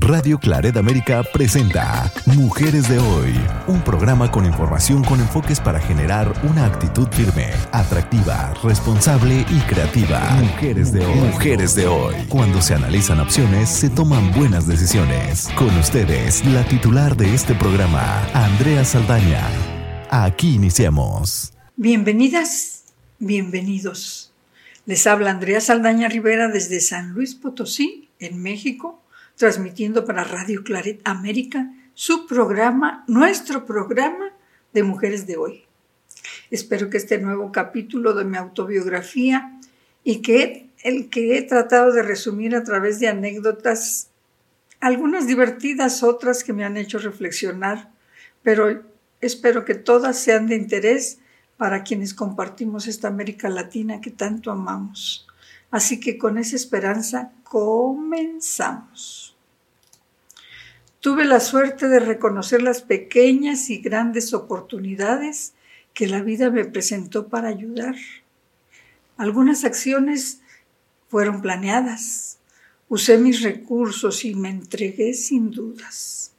Radio Claret América presenta Mujeres de Hoy, un programa con información con enfoques para generar una actitud firme, atractiva, responsable y creativa. Mujeres de Hoy. Mujeres de Hoy. Cuando se analizan opciones, se toman buenas decisiones. Con ustedes, la titular de este programa, Andrea Saldaña. Aquí iniciamos. Bienvenidas, bienvenidos. Les habla Andrea Saldaña Rivera desde San Luis Potosí, en México transmitiendo para Radio Claret América su programa, nuestro programa de Mujeres de Hoy. Espero que este nuevo capítulo de mi autobiografía y que el que he tratado de resumir a través de anécdotas, algunas divertidas, otras que me han hecho reflexionar, pero espero que todas sean de interés para quienes compartimos esta América Latina que tanto amamos. Así que con esa esperanza comenzamos. Tuve la suerte de reconocer las pequeñas y grandes oportunidades que la vida me presentó para ayudar. Algunas acciones fueron planeadas. Usé mis recursos y me entregué sin dudas.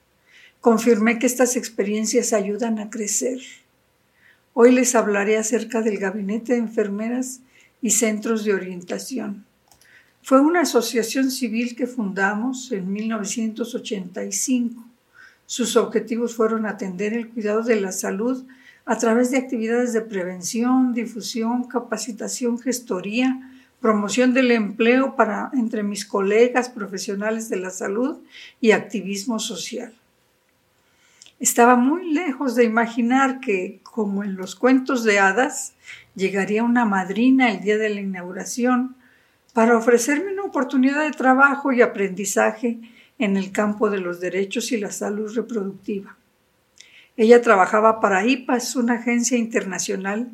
Confirmé que estas experiencias ayudan a crecer. Hoy les hablaré acerca del gabinete de enfermeras y centros de orientación. Fue una asociación civil que fundamos en 1985. Sus objetivos fueron atender el cuidado de la salud a través de actividades de prevención, difusión, capacitación, gestoría, promoción del empleo para entre mis colegas profesionales de la salud y activismo social. Estaba muy lejos de imaginar que, como en los cuentos de hadas, llegaría una madrina el día de la inauguración para ofrecerme una oportunidad de trabajo y aprendizaje en el campo de los derechos y la salud reproductiva. Ella trabajaba para IPAS, una agencia internacional.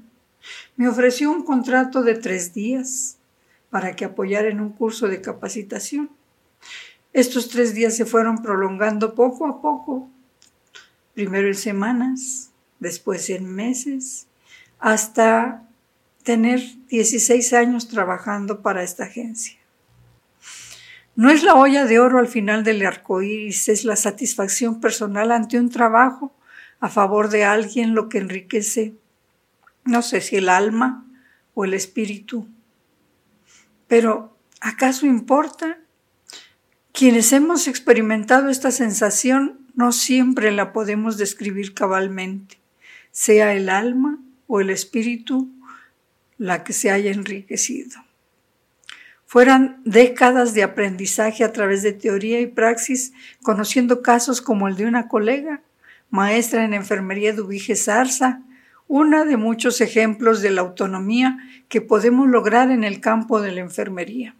Me ofreció un contrato de tres días para que apoyara en un curso de capacitación. Estos tres días se fueron prolongando poco a poco, primero en semanas, después en meses, hasta tener 16 años trabajando para esta agencia. No es la olla de oro al final del arco iris, es la satisfacción personal ante un trabajo a favor de alguien lo que enriquece, no sé si el alma o el espíritu. Pero, ¿acaso importa? Quienes hemos experimentado esta sensación no siempre la podemos describir cabalmente, sea el alma o el espíritu la que se haya enriquecido. Fueran décadas de aprendizaje a través de teoría y praxis, conociendo casos como el de una colega, maestra en enfermería de Zarza, una de muchos ejemplos de la autonomía que podemos lograr en el campo de la enfermería.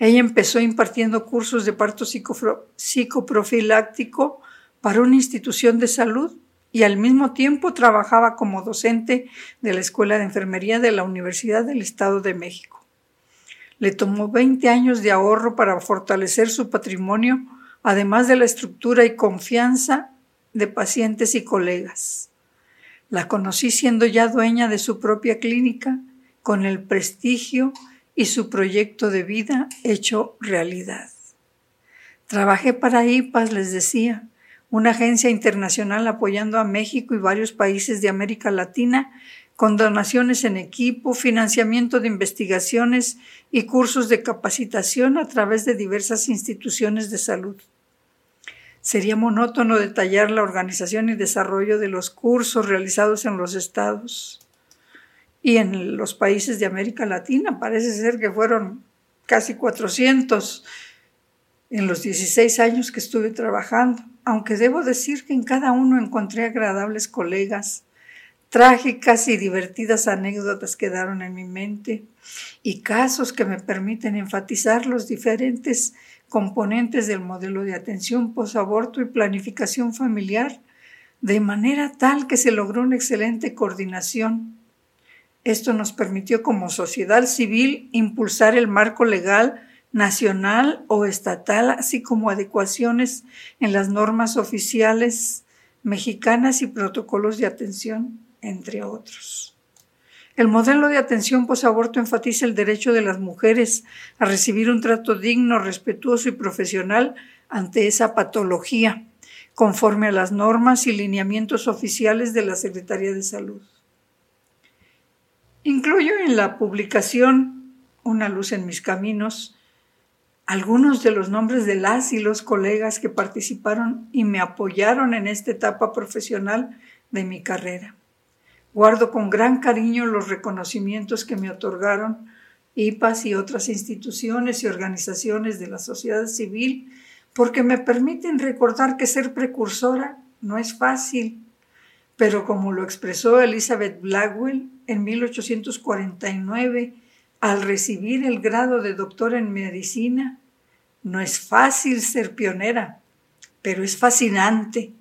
Ella empezó impartiendo cursos de parto psicoprofiláctico para una institución de salud y al mismo tiempo trabajaba como docente de la Escuela de Enfermería de la Universidad del Estado de México. Le tomó 20 años de ahorro para fortalecer su patrimonio, además de la estructura y confianza de pacientes y colegas. La conocí siendo ya dueña de su propia clínica, con el prestigio y su proyecto de vida hecho realidad. Trabajé para IPAS, les decía, una agencia internacional apoyando a México y varios países de América Latina con donaciones en equipo, financiamiento de investigaciones y cursos de capacitación a través de diversas instituciones de salud. Sería monótono detallar la organización y desarrollo de los cursos realizados en los estados y en los países de América Latina. Parece ser que fueron casi 400 en los 16 años que estuve trabajando aunque debo decir que en cada uno encontré agradables colegas, trágicas y divertidas anécdotas quedaron en mi mente y casos que me permiten enfatizar los diferentes componentes del modelo de atención posaborto y planificación familiar, de manera tal que se logró una excelente coordinación. Esto nos permitió como sociedad civil impulsar el marco legal nacional o estatal, así como adecuaciones en las normas oficiales mexicanas y protocolos de atención, entre otros. El modelo de atención posaborto enfatiza el derecho de las mujeres a recibir un trato digno, respetuoso y profesional ante esa patología, conforme a las normas y lineamientos oficiales de la Secretaría de Salud. Incluyo en la publicación Una luz en mis caminos algunos de los nombres de las y los colegas que participaron y me apoyaron en esta etapa profesional de mi carrera. Guardo con gran cariño los reconocimientos que me otorgaron IPAS y otras instituciones y organizaciones de la sociedad civil porque me permiten recordar que ser precursora no es fácil, pero como lo expresó Elizabeth Blackwell en 1849 al recibir el grado de doctora en medicina, no es fácil ser pionera, pero es fascinante.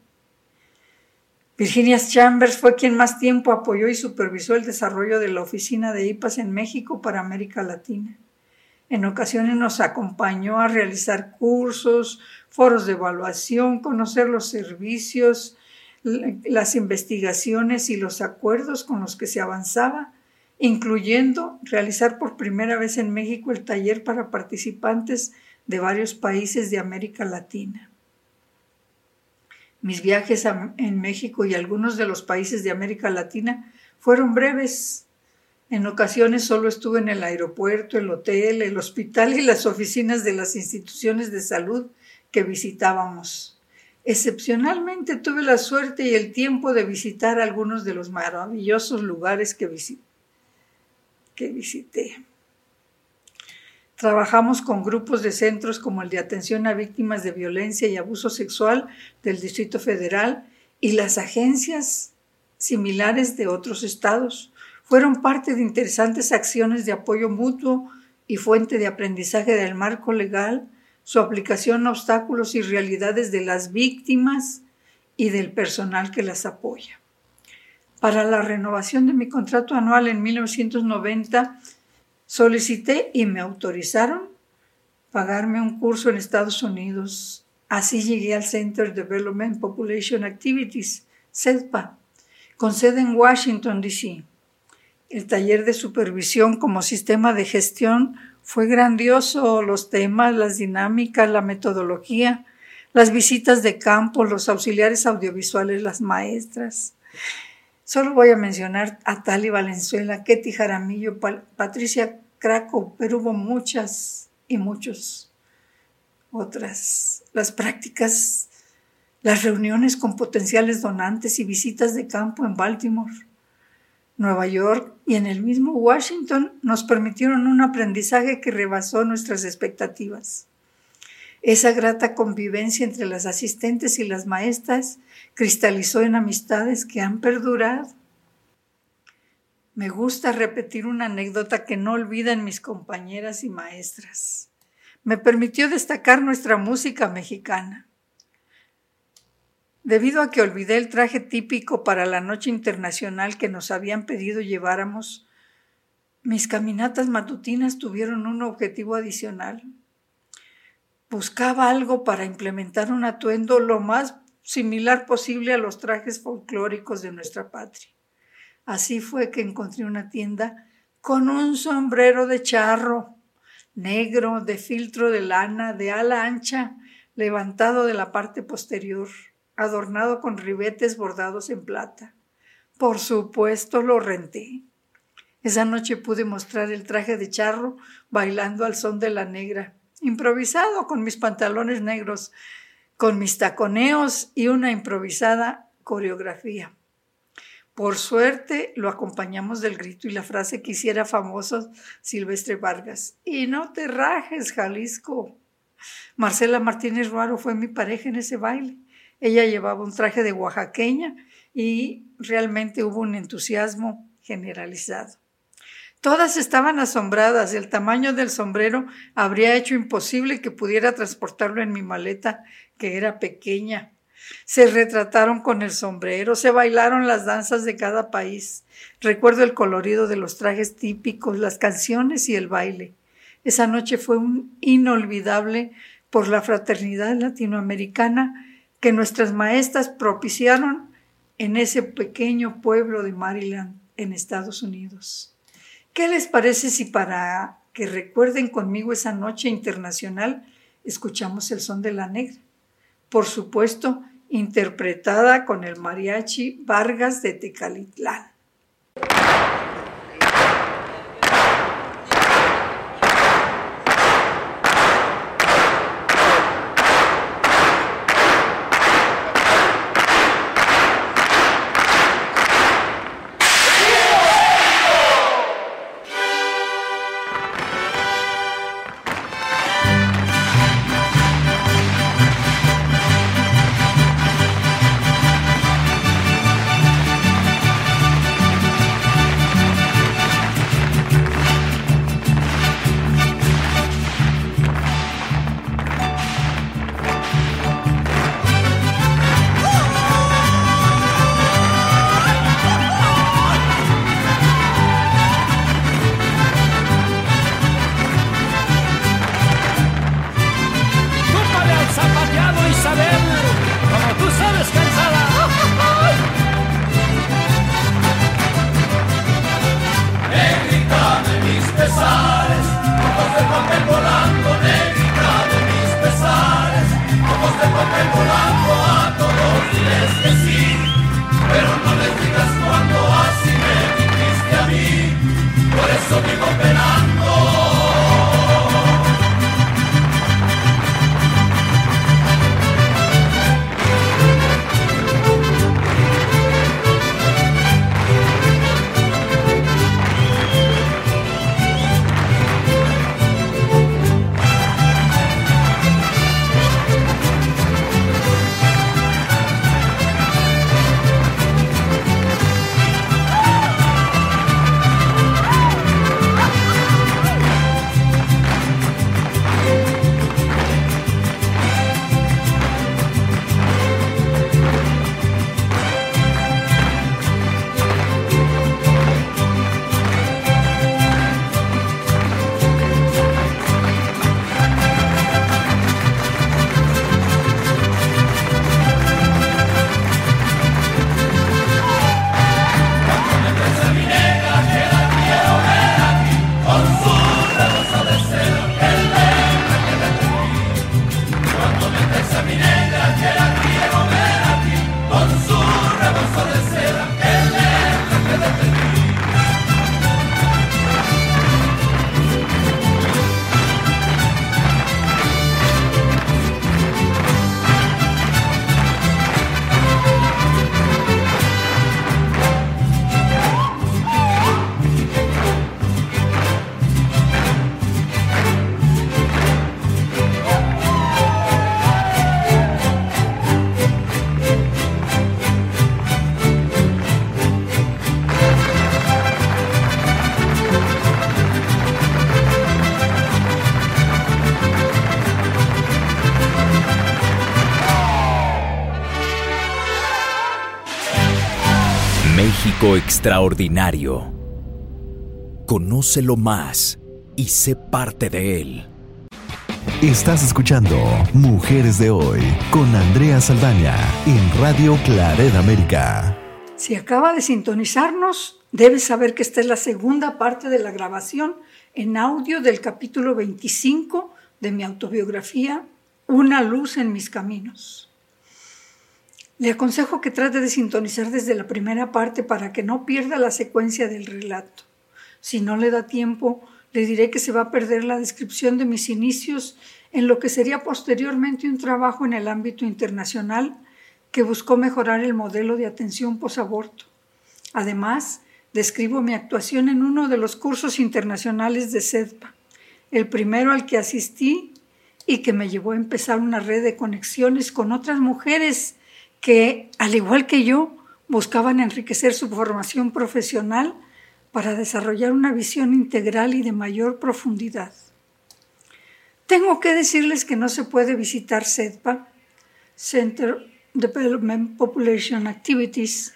Virginia Chambers fue quien más tiempo apoyó y supervisó el desarrollo de la oficina de IPAS en México para América Latina. En ocasiones nos acompañó a realizar cursos, foros de evaluación, conocer los servicios, las investigaciones y los acuerdos con los que se avanzaba, incluyendo realizar por primera vez en México el taller para participantes de varios países de América Latina. Mis viajes en México y algunos de los países de América Latina fueron breves. En ocasiones solo estuve en el aeropuerto, el hotel, el hospital y las oficinas de las instituciones de salud que visitábamos. Excepcionalmente tuve la suerte y el tiempo de visitar algunos de los maravillosos lugares que, visité. Trabajamos con grupos de centros como el de atención a víctimas de violencia y abuso sexual del Distrito Federal y las agencias similares de otros estados. Fueron parte de interesantes acciones de apoyo mutuo y fuente de aprendizaje del marco legal, su aplicación a obstáculos y realidades de las víctimas y del personal que las apoya. Para la renovación de mi contrato anual en 1990, Solicité y me autorizaron pagarme un curso en Estados Unidos. Así llegué al Center Development Population Activities, CEDPA, con sede en Washington, D.C. El taller de supervisión como sistema de gestión fue grandioso, los temas, las dinámicas, la metodología, las visitas de campo, los auxiliares audiovisuales, las maestras. Solo voy a mencionar a Tali Valenzuela, Ketty Jaramillo, Patricia Craco, pero hubo muchas y muchos otras. Las prácticas, las reuniones con potenciales donantes y visitas de campo en Baltimore, Nueva York y en el mismo Washington nos permitieron un aprendizaje que rebasó nuestras expectativas. Esa grata convivencia entre las asistentes y las maestras cristalizó en amistades que han perdurado. Me gusta repetir una anécdota que no olvidan mis compañeras y maestras. Me permitió destacar nuestra música mexicana. Debido a que olvidé el traje típico para la noche internacional que nos habían pedido lleváramos, mis caminatas matutinas tuvieron un objetivo adicional buscaba algo para implementar un atuendo lo más similar posible a los trajes folclóricos de nuestra patria. Así fue que encontré una tienda con un sombrero de charro negro de filtro de lana de ala ancha levantado de la parte posterior, adornado con ribetes bordados en plata. Por supuesto lo renté. Esa noche pude mostrar el traje de charro bailando al son de la negra improvisado con mis pantalones negros, con mis taconeos y una improvisada coreografía. Por suerte lo acompañamos del grito y la frase que hiciera famoso Silvestre Vargas. Y no te rajes, Jalisco. Marcela Martínez Ruaro fue mi pareja en ese baile. Ella llevaba un traje de oaxaqueña y realmente hubo un entusiasmo generalizado. Todas estaban asombradas. El tamaño del sombrero habría hecho imposible que pudiera transportarlo en mi maleta, que era pequeña. Se retrataron con el sombrero, se bailaron las danzas de cada país. Recuerdo el colorido de los trajes típicos, las canciones y el baile. Esa noche fue un inolvidable por la fraternidad latinoamericana que nuestras maestras propiciaron en ese pequeño pueblo de Maryland, en Estados Unidos. ¿Qué les parece si para que recuerden conmigo esa noche internacional escuchamos el son de la negra. Por supuesto, interpretada con el mariachi Vargas de Tecalitlán. eso vivo extraordinario. Conócelo más y sé parte de él. Estás escuchando Mujeres de Hoy con Andrea Saldaña en Radio Claret América. Si acaba de sintonizarnos, debes saber que esta es la segunda parte de la grabación en audio del capítulo 25 de mi autobiografía Una luz en mis caminos. Le aconsejo que trate de sintonizar desde la primera parte para que no pierda la secuencia del relato. Si no le da tiempo, le diré que se va a perder la descripción de mis inicios en lo que sería posteriormente un trabajo en el ámbito internacional que buscó mejorar el modelo de atención posaborto. Además, describo mi actuación en uno de los cursos internacionales de SEDPA, el primero al que asistí y que me llevó a empezar una red de conexiones con otras mujeres que, al igual que yo, buscaban enriquecer su formación profesional para desarrollar una visión integral y de mayor profundidad. Tengo que decirles que no se puede visitar CEDPA, Center Development Population Activities,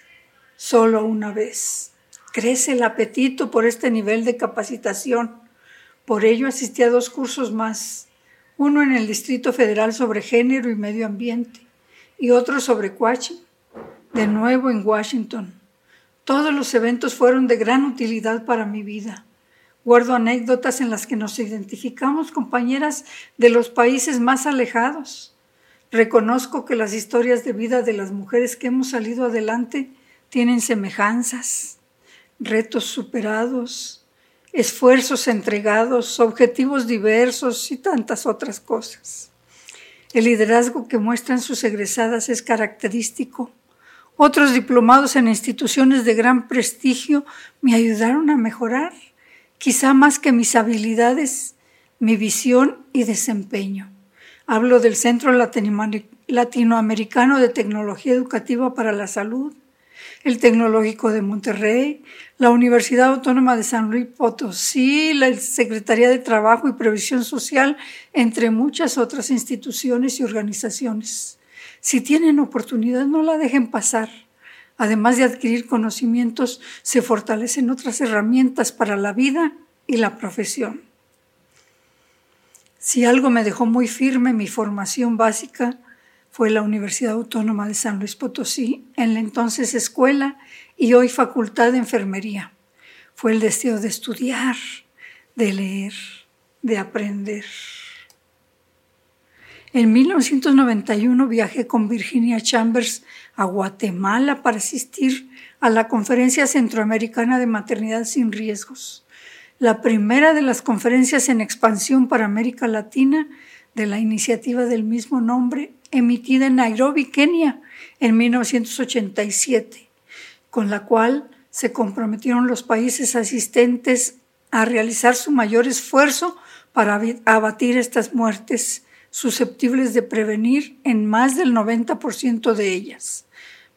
solo una vez. Crece el apetito por este nivel de capacitación. Por ello asistí a dos cursos más, uno en el Distrito Federal sobre Género y Medio Ambiente y otro sobre Quaching, de nuevo en Washington. Todos los eventos fueron de gran utilidad para mi vida. Guardo anécdotas en las que nos identificamos compañeras de los países más alejados. Reconozco que las historias de vida de las mujeres que hemos salido adelante tienen semejanzas, retos superados, esfuerzos entregados, objetivos diversos y tantas otras cosas. El liderazgo que muestran sus egresadas es característico. Otros diplomados en instituciones de gran prestigio me ayudaron a mejorar quizá más que mis habilidades, mi visión y desempeño. Hablo del Centro Latinoamericano de Tecnología Educativa para la Salud, el Tecnológico de Monterrey, la Universidad Autónoma de San Luis Potosí, la Secretaría de Trabajo y Previsión Social, entre muchas otras instituciones y organizaciones. Si tienen oportunidad, no la dejen pasar. Además de adquirir conocimientos, se fortalecen otras herramientas para la vida y la profesión. Si algo me dejó muy firme mi formación básica, fue la Universidad Autónoma de San Luis Potosí, en la entonces escuela y hoy facultad de enfermería. Fue el deseo de estudiar, de leer, de aprender. En 1991 viajé con Virginia Chambers a Guatemala para asistir a la Conferencia Centroamericana de Maternidad sin Riesgos, la primera de las conferencias en expansión para América Latina de la iniciativa del mismo nombre, emitida en Nairobi, Kenia, en 1987, con la cual se comprometieron los países asistentes a realizar su mayor esfuerzo para abatir estas muertes susceptibles de prevenir en más del 90% de ellas.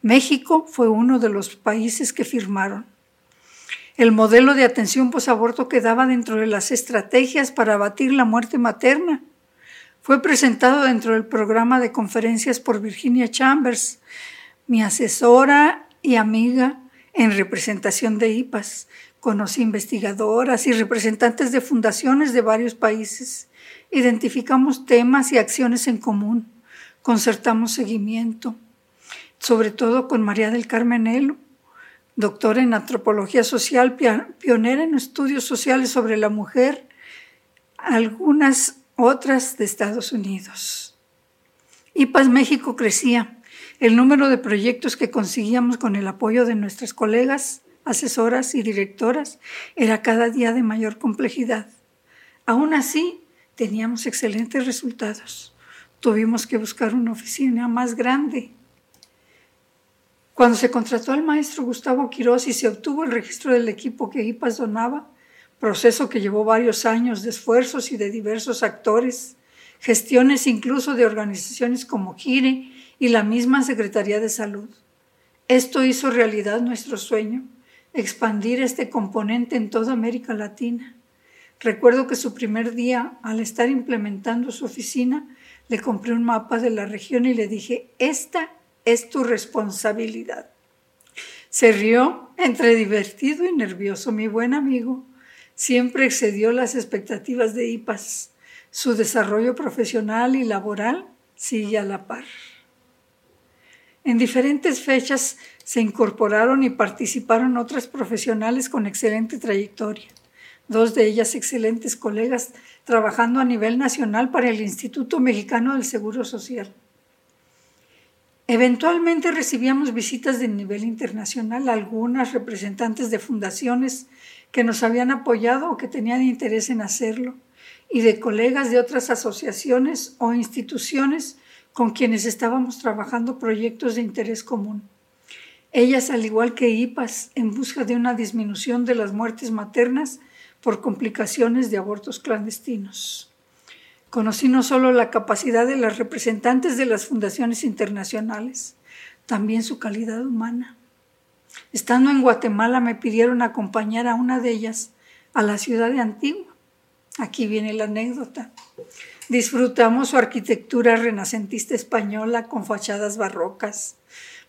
México fue uno de los países que firmaron. El modelo de atención posaborto quedaba dentro de las estrategias para abatir la muerte materna. Fue presentado dentro del programa de conferencias por Virginia Chambers, mi asesora y amiga en representación de IPAS. Conocí investigadoras y representantes de fundaciones de varios países. Identificamos temas y acciones en común, concertamos seguimiento, sobre todo con María del Carmen Elo, doctora en antropología social, pionera en estudios sociales sobre la mujer, algunas otras de Estados Unidos. IPAS México crecía. El número de proyectos que conseguíamos con el apoyo de nuestras colegas, asesoras y directoras era cada día de mayor complejidad. Aún así, teníamos excelentes resultados. Tuvimos que buscar una oficina más grande. Cuando se contrató al maestro Gustavo Quirós y se obtuvo el registro del equipo que IPAS donaba, proceso que llevó varios años de esfuerzos y de diversos actores, gestiones incluso de organizaciones como GIRE y la misma Secretaría de Salud. Esto hizo realidad nuestro sueño, expandir este componente en toda América Latina. Recuerdo que su primer día, al estar implementando su oficina, le compré un mapa de la región y le dije, esta es tu responsabilidad. Se rió entre divertido y nervioso. Mi buen amigo siempre excedió las expectativas de IPAS. Su desarrollo profesional y laboral sigue a la par. En diferentes fechas se incorporaron y participaron otras profesionales con excelente trayectoria dos de ellas excelentes colegas, trabajando a nivel nacional para el Instituto Mexicano del Seguro Social. Eventualmente recibíamos visitas de nivel internacional, algunas representantes de fundaciones que nos habían apoyado o que tenían interés en hacerlo, y de colegas de otras asociaciones o instituciones con quienes estábamos trabajando proyectos de interés común. Ellas, al igual que IPAS, en busca de una disminución de las muertes maternas, por complicaciones de abortos clandestinos. Conocí no solo la capacidad de las representantes de las fundaciones internacionales, también su calidad humana. Estando en Guatemala me pidieron acompañar a una de ellas a la ciudad de Antigua. Aquí viene la anécdota. Disfrutamos su arquitectura renacentista española con fachadas barrocas,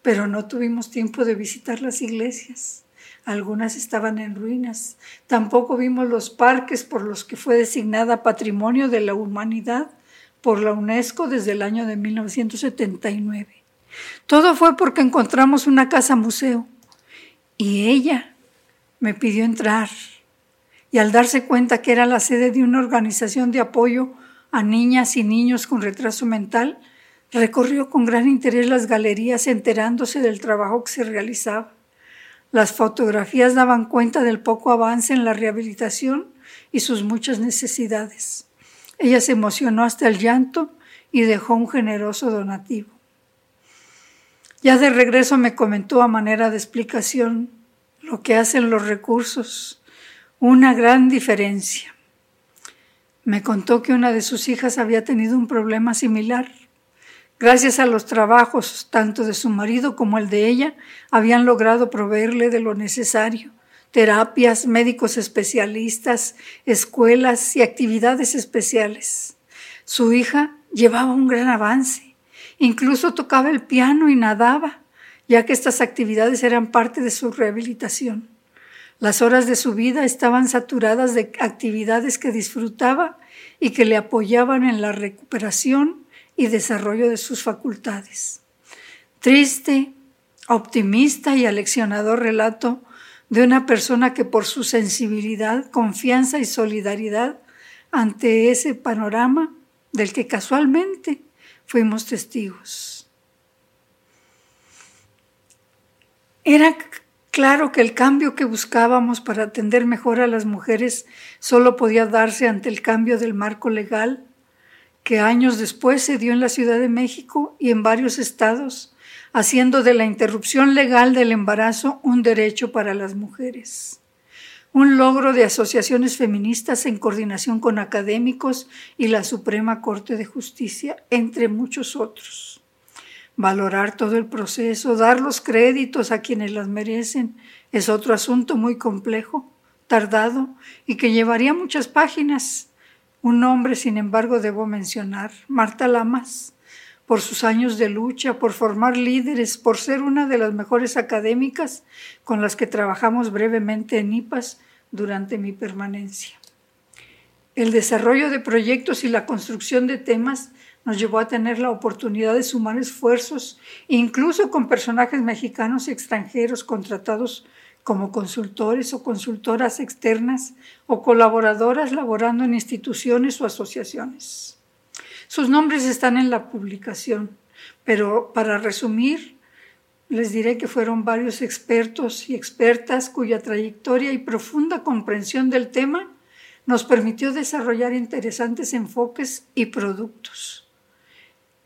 pero no tuvimos tiempo de visitar las iglesias algunas estaban en ruinas. Tampoco vimos los parques por los que fue designada Patrimonio de la Humanidad por la UNESCO desde el año de 1979. Todo fue porque encontramos una casa museo y ella me pidió entrar. y al darse cuenta que era la sede de una organización de apoyo a niñas y niños con retraso mental, recorrió con gran interés las galerías enterándose del trabajo que se realizaba. Las fotografías daban cuenta del poco avance en la rehabilitación y sus muchas necesidades. Ella se emocionó hasta el llanto y dejó un generoso donativo. Ya de regreso me comentó a manera de explicación lo que hacen los recursos, una gran diferencia. Me contó que una de sus hijas había tenido un problema similar. Gracias a los trabajos tanto de su marido como el de ella, habían logrado proveerle de lo necesario, terapias, médicos especialistas, escuelas y actividades especiales. Su hija llevaba un gran avance, incluso tocaba el piano y nadaba, ya que estas actividades eran parte de su rehabilitación. Las horas de su vida estaban saturadas de actividades que disfrutaba y que le apoyaban en la recuperación y desarrollo de sus facultades. Triste, optimista y aleccionador relato de una persona que por su sensibilidad, confianza y solidaridad ante ese panorama del que casualmente fuimos testigos. Era Claro que el cambio que buscábamos para atender mejor a las mujeres solo podía darse ante el cambio del marco legal que años después se dio en la Ciudad de México y en varios estados, haciendo de la interrupción legal del embarazo un derecho para las mujeres. Un logro de asociaciones feministas en coordinación con académicos y la Suprema Corte de Justicia, entre muchos otros valorar todo el proceso, dar los créditos a quienes las merecen, es otro asunto muy complejo, tardado y que llevaría muchas páginas. Un nombre, sin embargo, debo mencionar, Marta Lamas, por sus años de lucha, por formar líderes, por ser una de las mejores académicas con las que trabajamos brevemente en IPAS durante mi permanencia. El desarrollo de proyectos y la construcción de temas nos llevó a tener la oportunidad de sumar esfuerzos, incluso con personajes mexicanos y extranjeros contratados como consultores o consultoras externas o colaboradoras laborando en instituciones o asociaciones. Sus nombres están en la publicación, pero para resumir, les diré que fueron varios expertos y expertas cuya trayectoria y profunda comprensión del tema nos permitió desarrollar interesantes enfoques y productos.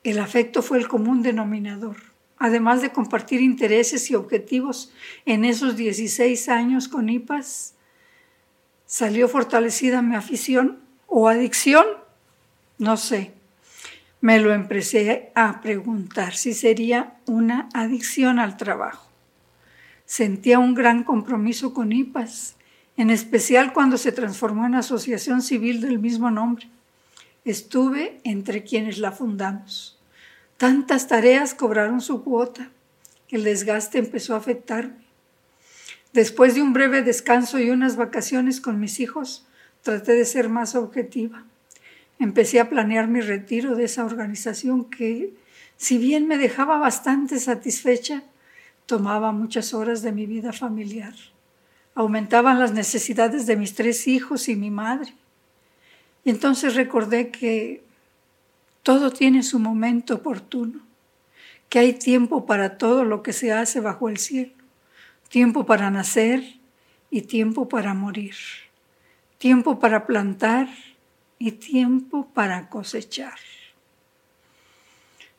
El afecto fue el común denominador. Además de compartir intereses y objetivos en esos 16 años con IPAS, salió fortalecida mi afición o adicción, no sé. Me lo empecé a preguntar si sería una adicción al trabajo. Sentía un gran compromiso con IPAS, en especial cuando se transformó en asociación civil del mismo nombre. Estuve entre quienes la fundamos. Tantas tareas cobraron su cuota. El desgaste empezó a afectarme. Después de un breve descanso y unas vacaciones con mis hijos, traté de ser más objetiva. Empecé a planear mi retiro de esa organización que, si bien me dejaba bastante satisfecha, tomaba muchas horas de mi vida familiar. Aumentaban las necesidades de mis tres hijos y mi madre. Y entonces recordé que todo tiene su momento oportuno, que hay tiempo para todo lo que se hace bajo el cielo, tiempo para nacer y tiempo para morir, tiempo para plantar y tiempo para cosechar.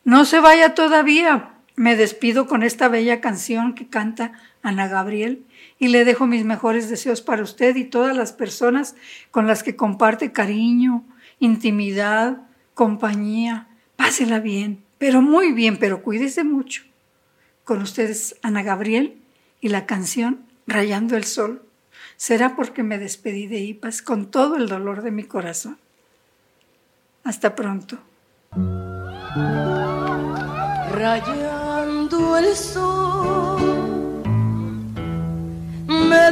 No se vaya todavía. Me despido con esta bella canción que canta Ana Gabriel y le dejo mis mejores deseos para usted y todas las personas con las que comparte cariño, intimidad, compañía. Pásela bien, pero muy bien, pero cuídese mucho. Con ustedes Ana Gabriel y la canción Rayando el Sol. Será porque me despedí de Ipas con todo el dolor de mi corazón. Hasta pronto. Rayando el sol, me